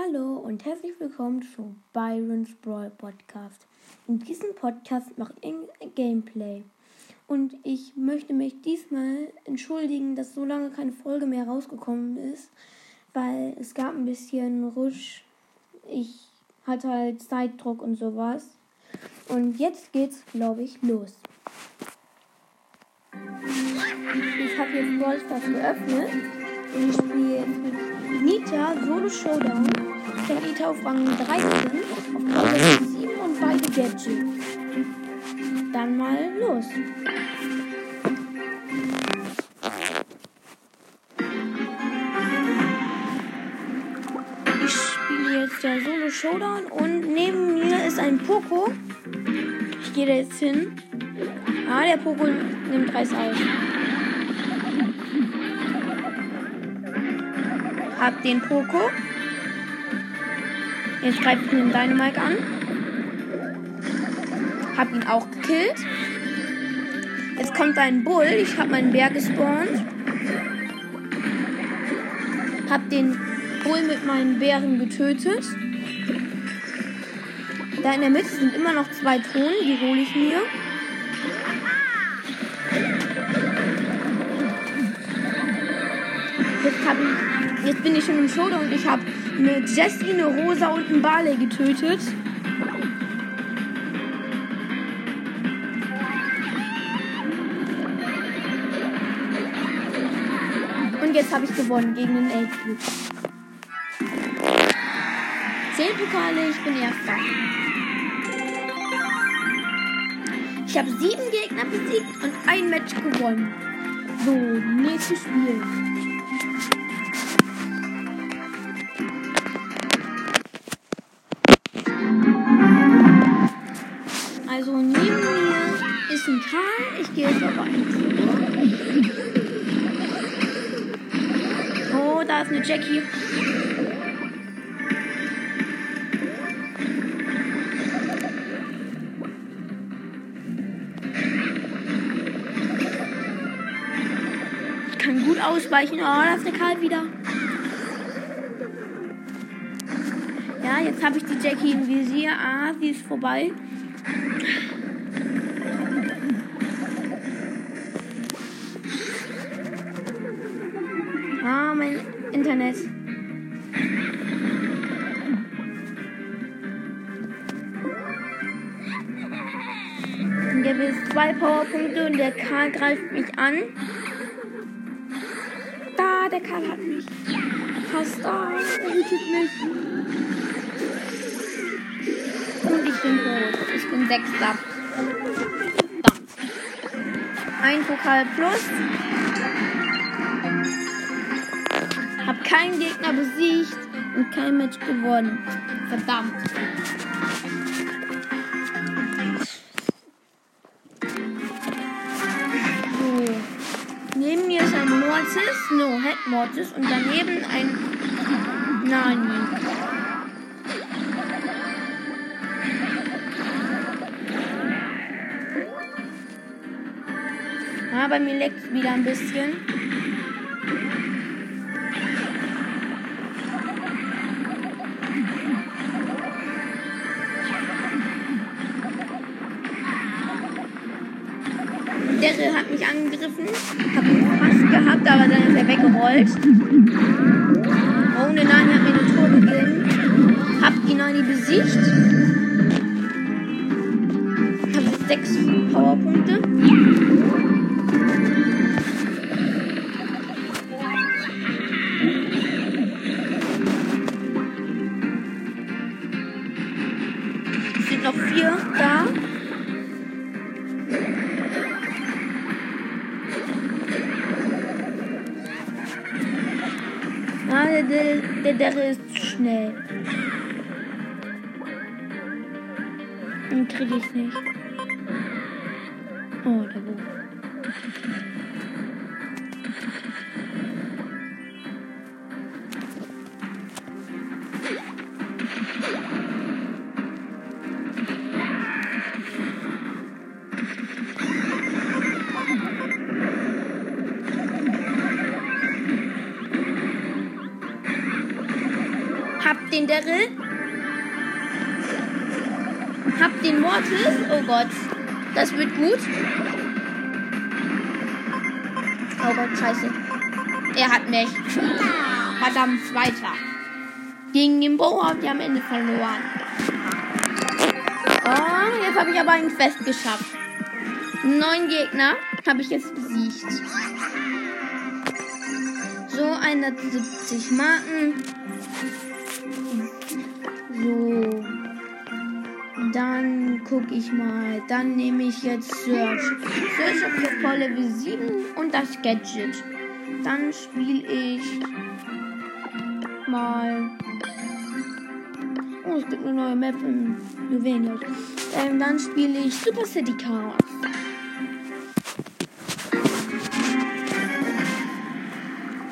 Hallo und herzlich willkommen zu Byron's Brawl Podcast. In diesem Podcast mache ich Gameplay. Und ich möchte mich diesmal entschuldigen, dass so lange keine Folge mehr rausgekommen ist, weil es gab ein bisschen Rusch. Ich hatte halt Zeitdruck und sowas. Und jetzt geht's, glaube ich, los. Ich habe jetzt Brawl Stars geöffnet und ich spiele jetzt mit Nita Solo Showdown. Nita auf Rang 13, auf Power 7 und beide Gadgets. Dann mal los. Ich spiele jetzt der Solo Showdown und neben mir ist ein Poco. Ich gehe da jetzt hin. Ah, der Poco nimmt Reis aus. Hab den Poco. Jetzt greift ich den Dynamite an. Hab ihn auch gekillt. Jetzt kommt ein Bull. Ich hab meinen Bär gespawnt. Hab den Bull mit meinen Bären getötet. Da in der Mitte sind immer noch zwei Thronen. Die hole ich mir. Jetzt, hab ich, jetzt bin ich schon im Showdown und ich habe eine Jessie, eine Rosa und einen Barley getötet. Und jetzt habe ich gewonnen gegen den 11 Zehn Pokale, ich bin Erster. Ich habe sieben Gegner besiegt und ein Match gewonnen. So, nächstes Spiel. Jackie. Ich kann gut ausweichen. Oh, da ist der Karl wieder. Ja, jetzt habe ich die Jackie im Visier. Ah, sie ist vorbei. Internet. Und der will zwei Powerpunkte und der Karl greift mich an. Da, der Karl hat mich. Fast da. Er hittet mich. Und ich bin tot. Ich bin Sechster. Verdammt. Ein Pokal plus. Keinen Gegner besiegt und kein Match gewonnen. Verdammt. So. Neben mir ist ein Mortis, no, Head Mortis und daneben ein Nani. Ah, bei mir leckt wieder ein bisschen. Der hat mich angegriffen, hab ihn fast gehabt, aber dann ist er weggerollt. Oh, eine Nani hat mir eine Tour gegeben. Hab die Nani besiegt. Hab jetzt sechs Powerpunkte. Schnell. Den krieg ich nicht. Daryl. Hab den Mortis. Oh Gott. Das wird gut. Oh Gott, scheiße. Er hat mich. Verdammt, zweiter. Gegen den Bo haben die am Ende verloren. Oh, jetzt habe ich aber einen Quest geschafft. Neun Gegner habe ich jetzt besiegt. So, 170 Marken. So. Dann gucke ich mal. Dann nehme ich jetzt Search. Search auf jetzt Power Level 7 und das Gadget. Dann spiele ich mal. Oh, es gibt eine neue Map in Juwelius. Ähm, dann spiele ich Super City Chaos.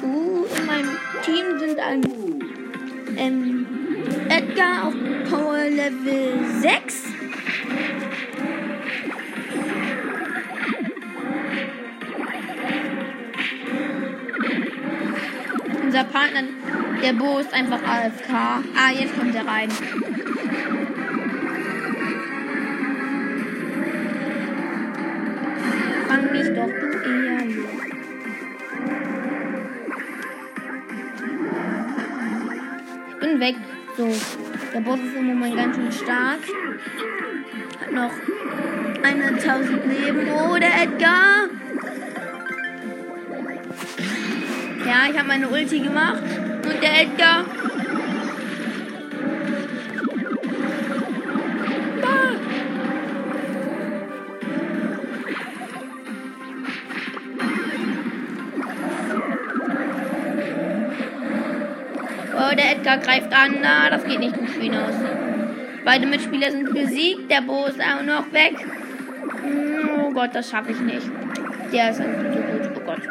Uh, in meinem Team sind ein ähm, Edgar auf Power Level 6. Unser Partner, der Bo, ist einfach AFK. Ah, jetzt kommt er rein. Fang mich doch, du ehrlich. Ich bin weg. So, der Boss ist im Moment ganz schön stark. Hat noch 1000 Leben. Oh, der Edgar. Ja, ich habe meine Ulti gemacht. Und der Edgar. Edgar greift an. Na, das geht nicht gut für ihn aus. Beide Mitspieler sind besiegt. Der Bo ist auch noch weg. Oh Gott, das schaffe ich nicht. Der ist einfach so gut. Oh Gott.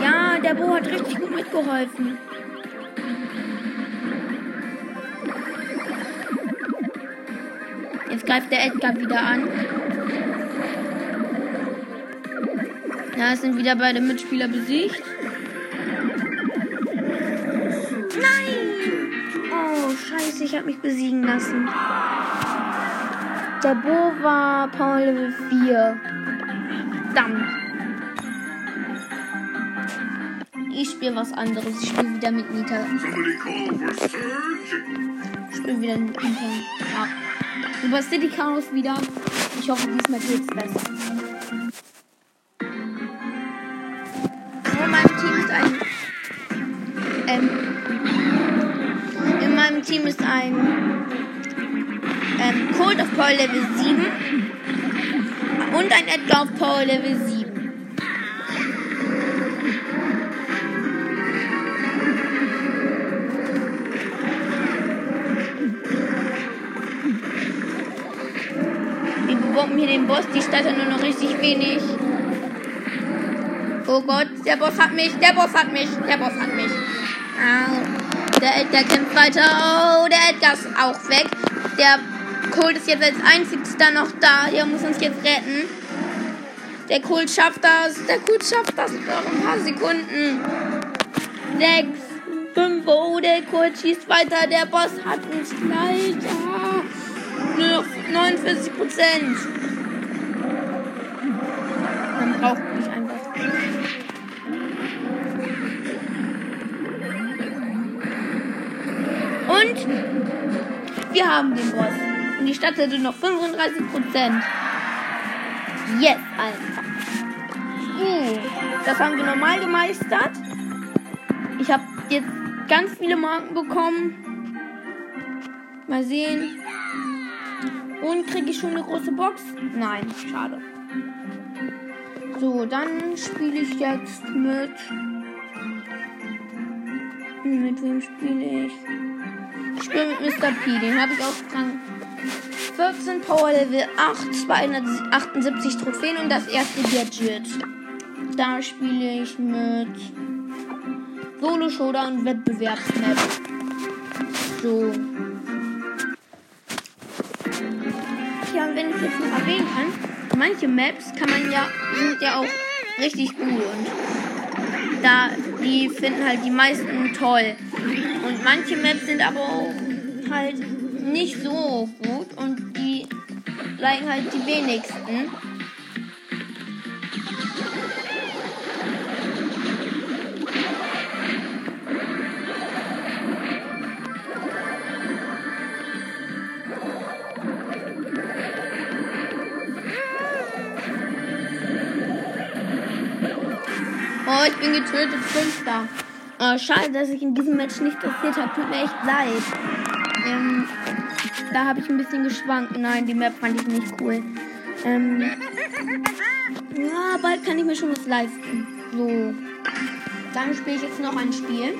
Ja, der Bo hat richtig gut mitgeholfen. Jetzt greift der Edgar wieder an. Ja, es sind wieder beide Mitspieler besiegt. Nein! Oh, scheiße, ich habe mich besiegen lassen. Der Bo war Power Level 4. Verdammt. Ich spiele was anderes. Ich spiele wieder mit Nita. Ich spiele wieder mit Nita. Ja. Über City Chaos wieder. Ich hoffe, diesmal geht's besser. Ein. Ähm, Cold auf Power Level 7. Und ein Edgar auf Power Level 7. Wir bomben hier den Boss. Die Stadt hat nur noch richtig wenig. Oh Gott, der Boss hat mich, der Boss hat mich, der Boss hat mich. Au. Der Edgar kämpft weiter. Oh, der Edgar ist auch weg. Der Colt ist jetzt als einzigster noch da. Der muss uns jetzt retten. Der Colt schafft das. Der Colt schafft das noch ein paar Sekunden. Sechs, fünf. Oh, der Colt schießt weiter. Der Boss hat uns. Ah, nur noch 49 Prozent. Man braucht wir haben den Boss. Und die Stadt hätte noch 35 Prozent. Yes, einfach. Uh, das haben wir normal gemeistert. Ich habe jetzt ganz viele Marken bekommen. Mal sehen. Und kriege ich schon eine große Box? Nein, schade. So, dann spiele ich jetzt mit. Mit wem spiele ich? Ich spiele mit Mr. P. Den habe ich auf Rang 14 Power Level 8, 278 Trophäen und das erste Gadget. Da spiele ich mit Solo Showdown Wettbewerbsmap. So. Ja, und wenn ich jetzt noch erwähnen kann, manche Maps kann man ja, sind ja auch richtig gut und da, die finden halt die meisten toll. Und manche Maps sind aber auch halt nicht so gut und die liken halt die wenigsten. Oh, ich bin getötet, Fünfter. Oh, schade, dass ich in diesem Match nicht passiert habe. Tut mir echt leid. Ähm, da habe ich ein bisschen geschwankt. Nein, die Map fand ich nicht cool. Ähm, ja, bald kann ich mir schon was leisten. So. Dann spiele ich jetzt noch ein Spiel.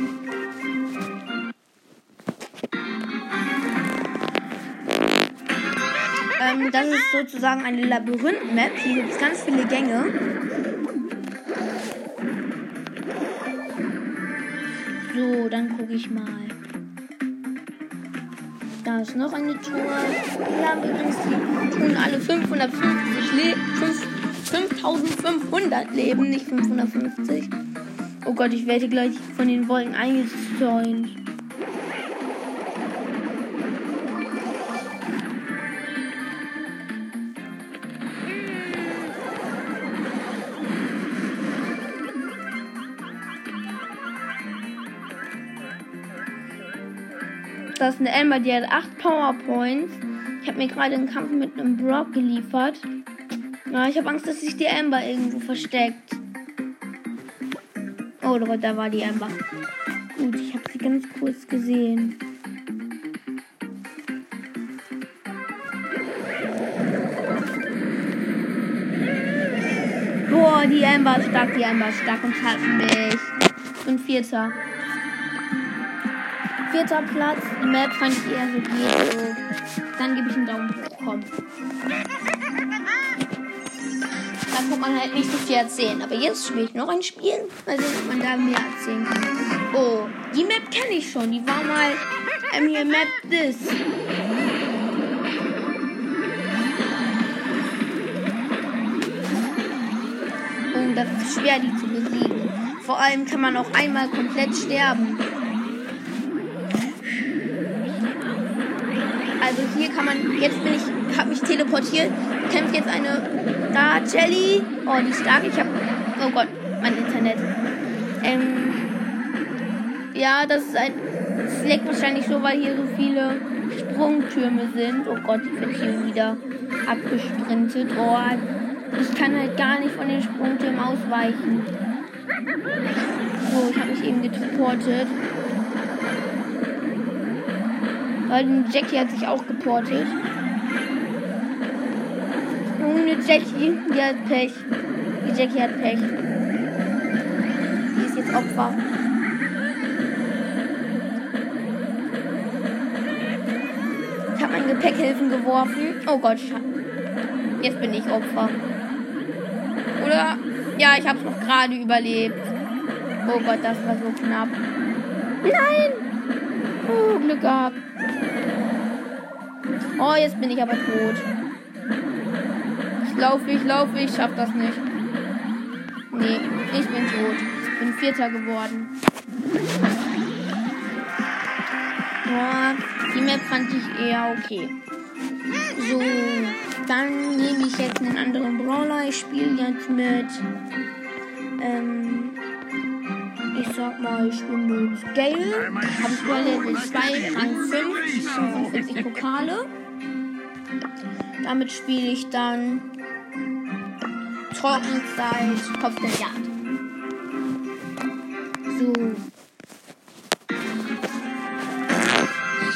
Ähm, das ist sozusagen eine Labyrinth-Map. Hier gibt es ganz viele Gänge. Dann gucke ich mal. Da ist noch eine Tour. Wir haben übrigens die tun alle 550 Le 5500 Leben, nicht 550. Oh Gott, ich werde gleich von den Wolken eingezäunt. Das ist eine Ember, die hat 8 Powerpoints. Ich habe mir gerade einen Kampf mit einem Brock geliefert. Ja, ich habe Angst, dass sich die Ember irgendwo versteckt. Oh Gott, da war die Ember. Gut, ich habe sie ganz kurz gesehen. Boah, die Ember ist stark, die Ember ist stark und hat mich. Und vierter. Vierter Platz. Die Map fand ich eher so geht. So. Dann gebe ich einen Daumen hoch. Komm. Da kann man halt nicht so viel erzählen. Aber jetzt spiele ich noch ein Spiel. Mal sehen, ob man da mehr erzählen kann. Oh, die Map kenne ich schon. Die war mal ähm, hier Map This. Und das ist schwer, die zu besiegen. Vor allem kann man auch einmal komplett sterben. Hier kann man, jetzt bin ich, habe mich teleportiert, kämpft jetzt eine, da, Jelly. Oh, die ist stark. Ich habe, oh Gott, mein Internet. Ähm, ja, das ist ein, es leckt wahrscheinlich so, weil hier so viele Sprungtürme sind. Oh Gott, ich bin hier wieder abgesprintet. Oh, ich kann halt gar nicht von den Sprungtürmen ausweichen. So, ich habe mich eben geportet. Weil Jackie hat sich auch geportet. Ohne Jackie, die hat Pech. Die Jackie hat Pech. Die ist jetzt Opfer. Ich habe mein Gepäckhilfen geworfen. Oh Gott, jetzt bin ich Opfer. Oder? Ja, ich habe es noch gerade überlebt. Oh Gott, das war so knapp. Nein! Oh, Glück gehabt. Oh, jetzt bin ich aber tot. Ich laufe, ich laufe, ich schaff das nicht. Nee, ich bin tot. Ich bin Vierter geworden. Ja, die Map fand ich eher okay. So, dann nehme ich jetzt einen anderen Brawler. Ich spiele jetzt mit, ähm, ich sag mal, ich spiele mit Gale. Habe ich Level 2, Rang 5, 45 Pokale. Damit spiele ich dann Trockenzeit, Kopf der Jagd. So.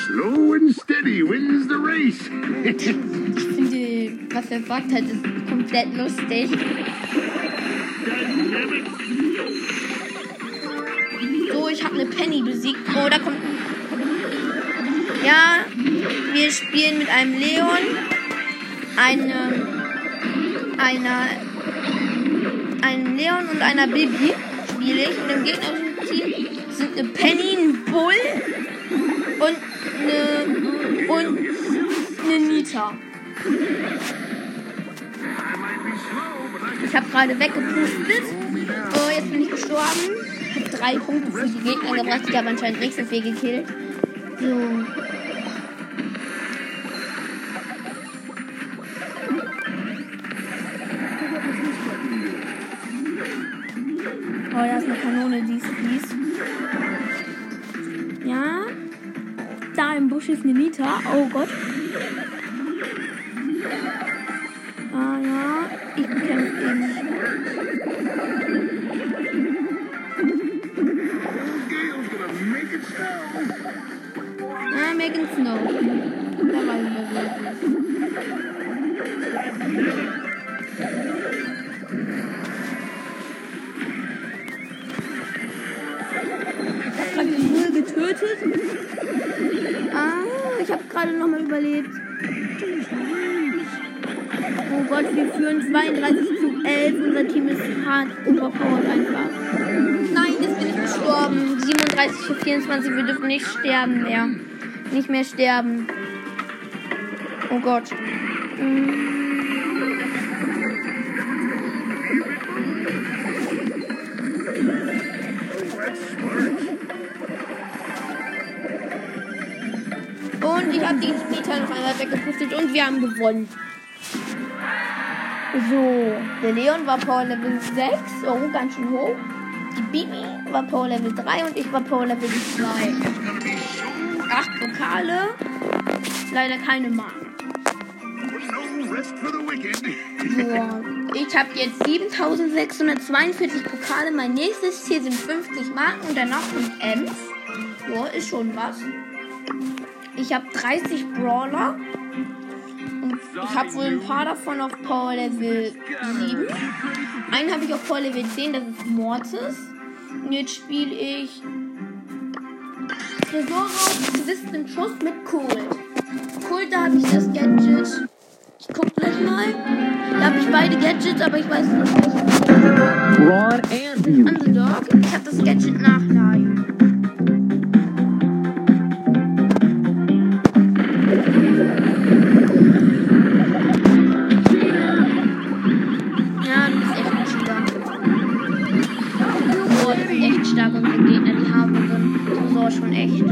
Slow and steady wins the race. ich finde, was er sagt hat, ist komplett lustig. So, ich habe eine Penny besiegt. Oh, da kommt. Ja, wir spielen mit einem Leon, einem, einer, einem Leon und einer Bibi spiele ich. Und im gegnerischen Team sind eine Penny, ein Bull und eine, und eine Nita. Ich habe gerade weggepustet. Oh, jetzt bin ich gestorben. Ich habe drei Punkte für die Gegner gebracht. Ich habe anscheinend nichts gekillt. So. Ist eine Nita. Oh Gott. Ah ja. Ich bekämpfe ihn. Ah, Megan Snow. Da war ich. Ich gerade noch mal überlebt. Oh Gott, wir führen 32 zu 11. Unser Team ist hart overpowered einfach. Nein, jetzt bin ich gestorben. 37 zu 24. Wir dürfen nicht sterben mehr. Nicht mehr sterben. Oh Gott. Mm. Und ich habe den Splitter noch einmal weggepustet und wir haben gewonnen. So, der Leon war Power Level 6, oh, ganz schön hoch. Die Bibi war Power Level 3 und ich war Power Level 2. Acht Pokale, leider keine Marken. So, ich habe jetzt 7642 Pokale. Mein nächstes Ziel sind 50 Marken und danach 5 Ms. So, ist schon was. Ich habe 30 Brawler. Und ich habe wohl ein paar davon auf Power Level 7. Einen habe ich auf Power Level 10, das ist Mortis. Und jetzt spiele ich Tresorraum, Twisten Schuss mit Cold. Cold, da habe ich das Gadget. Ich guck gleich mal. Da habe ich beide Gadgets, aber ich weiß nicht. Ron and you. Underdog. Ich habe das Gadget. Ja, Tresor schon echt.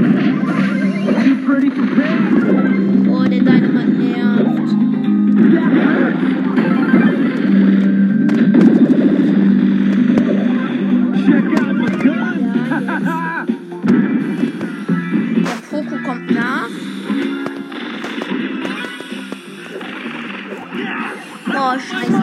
Oh, der Dynamite nervt. Der Poco kommt nach. Oh, scheiße,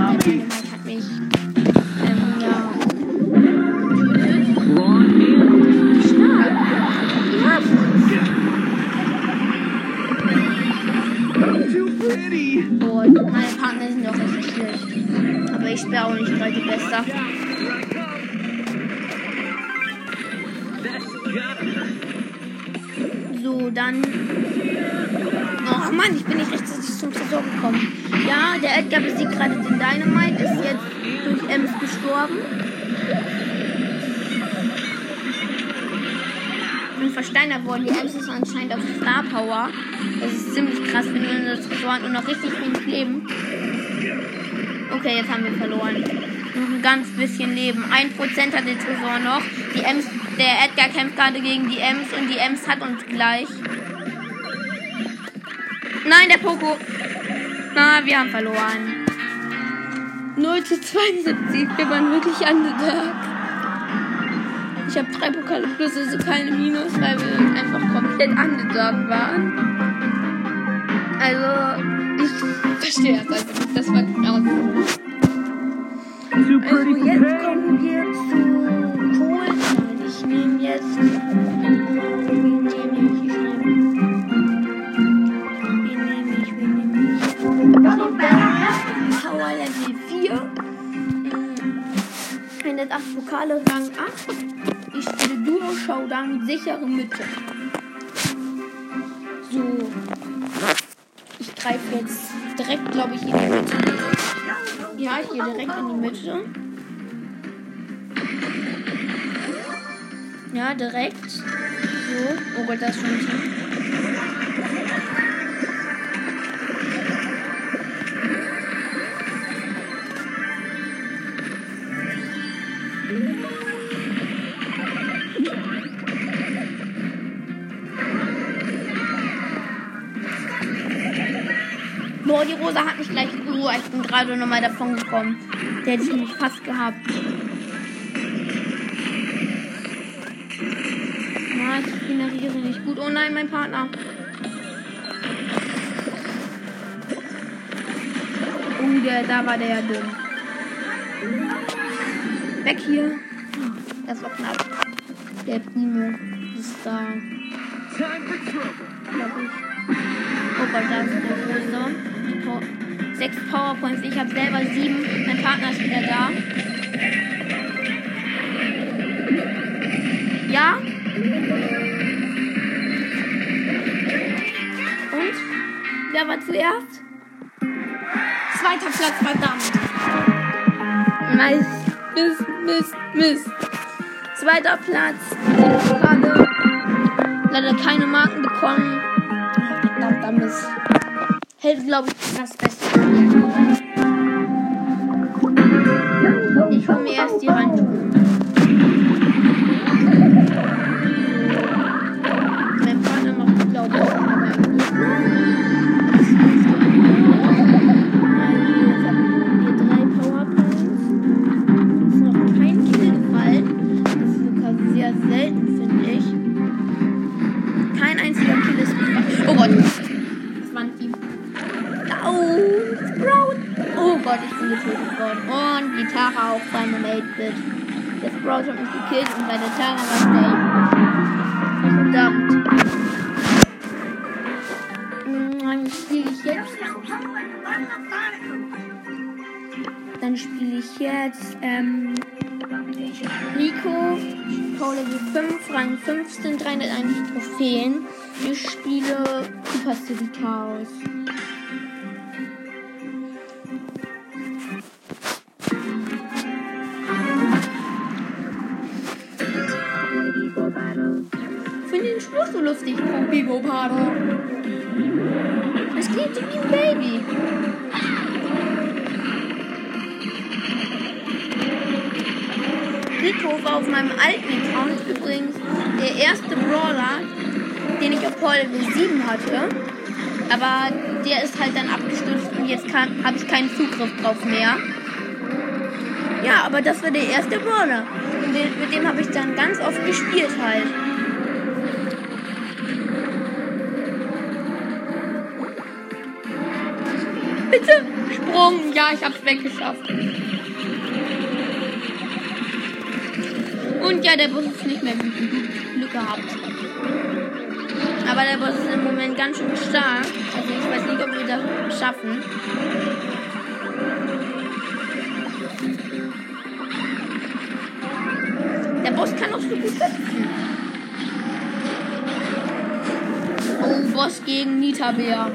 worden. Die Ems ist anscheinend auf Star Power. Das ist ziemlich krass, wenn wir das Tresor hat und noch richtig wenig Leben. Okay, jetzt haben wir verloren. Noch ein ganz bisschen Leben. Ein Prozent hat der Tresor noch. Die Ems, der Edgar kämpft gerade gegen die Ems und die Ems hat uns gleich. Nein, der Poco. Na, wir haben verloren. 0 zu 72. Wir waren wirklich Underdog. Ich habe drei Pokale plus, also keine Minus, weil wir einfach komplett Underdog waren. Also, ich verstehe das einfach nicht. Das war genau. Pretty Also jetzt kommen wir zu Kohl. Nein, ich nehme jetzt. Power Level 4. Mm. 108 Pokale, Rang 8. Ich spiele Duo Showdown, sichere Mitte. So. Ich greife jetzt direkt, glaube ich, in die Mitte. Ja, hier direkt in die Mitte. Ja, direkt. So. Oh Gott, da ist schon ein Team. Gerade nochmal davon gekommen. Der hätte ich nämlich fast gehabt. Na, ich regeneriere nicht gut. Oh nein, mein Partner. Oh, der, da war der ja dumm. Weg hier. Das war knapp. Der Primo ist da. Time for trouble. Glaub ich. Oh Gott, da ist eine Rose. Sechs Powerpoints. Ich habe selber sieben. Mein Partner ist wieder da. Ja? Und? Wer war zuerst? Zweiter Platz, verdammt. Mist, Mist, Mist, Mist. Zweiter Platz. Gerade leider keine Marken bekommen. Verdammter Mist. Hält, glaube ich, das Beste. Ich hole mir erst die Handschuhe. Worden. Und die Tara auch bei einem 8-Bit. Der Sprout hat mich gekillt und bei der Tara war es Verdammt. Mm, Dann spiele ich jetzt. Dann spiele ich jetzt ähm, Rico, Power Level 5, Rang 15, 301 Trophäen. Ich spiele Super City Chaos. Spruch so lustig, Bibo Pado. Es klingt so wie ein Baby. Rico war auf meinem alten Account übrigens der erste Brawler, den ich auf Level 7 hatte. Aber der ist halt dann abgestürzt und jetzt habe ich keinen Zugriff drauf mehr. Ja, aber das war der erste Brawler. Und den, mit dem habe ich dann ganz oft gespielt halt. Bitte! Sprung! Ja, ich hab's weggeschafft. Und ja, der Bus ist nicht mehr wütend. Glück gehabt. Aber der Boss ist im Moment ganz schön stark. Also ich weiß nicht, ob wir das schaffen. Der Boss kann auch so gut hüpfen. Oh, Boss gegen Nita-Bär.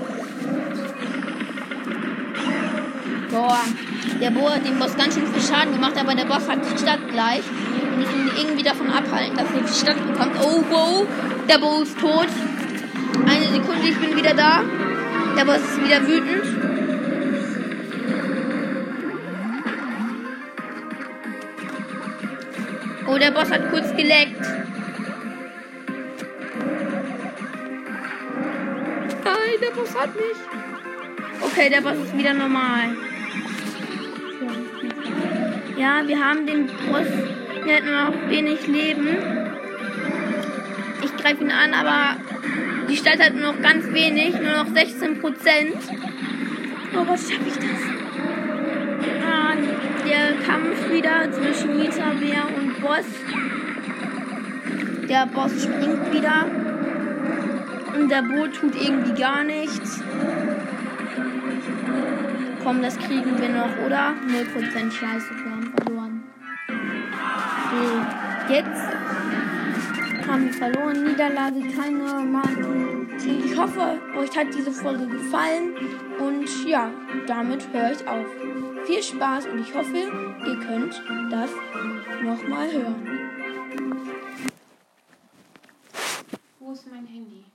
Boah, der Bo hat dem Boss ganz schön viel Schaden gemacht, aber der Boss hat die Stadt gleich. Wir müssen ihn irgendwie davon abhalten, dass er die Stadt bekommt. Oh, wow, der Bo ist tot. Eine Sekunde, ich bin wieder da. Der Boss ist wieder wütend. Oh, der Boss hat kurz geleckt. Nein, der Boss hat mich. Okay, der Boss ist wieder normal. Ja, wir haben den Boss. Hat nur noch wenig Leben. Ich greife ihn an, aber die Stadt hat nur noch ganz wenig, nur noch 16 Prozent. Oh, was schaffe ich das? Ah, der Kampf wieder zwischen Mieter, und Boss. Der Boss springt wieder. Und der Boot tut irgendwie gar nichts. Komm, das kriegen wir noch, oder? 0% Scheiße, wir haben verloren. So, jetzt haben wir verloren. Niederlage, keine Marken. Ich hoffe, euch hat diese Folge gefallen. Und ja, damit höre ich auf. Viel Spaß und ich hoffe, ihr könnt das nochmal hören. Wo ist mein Handy?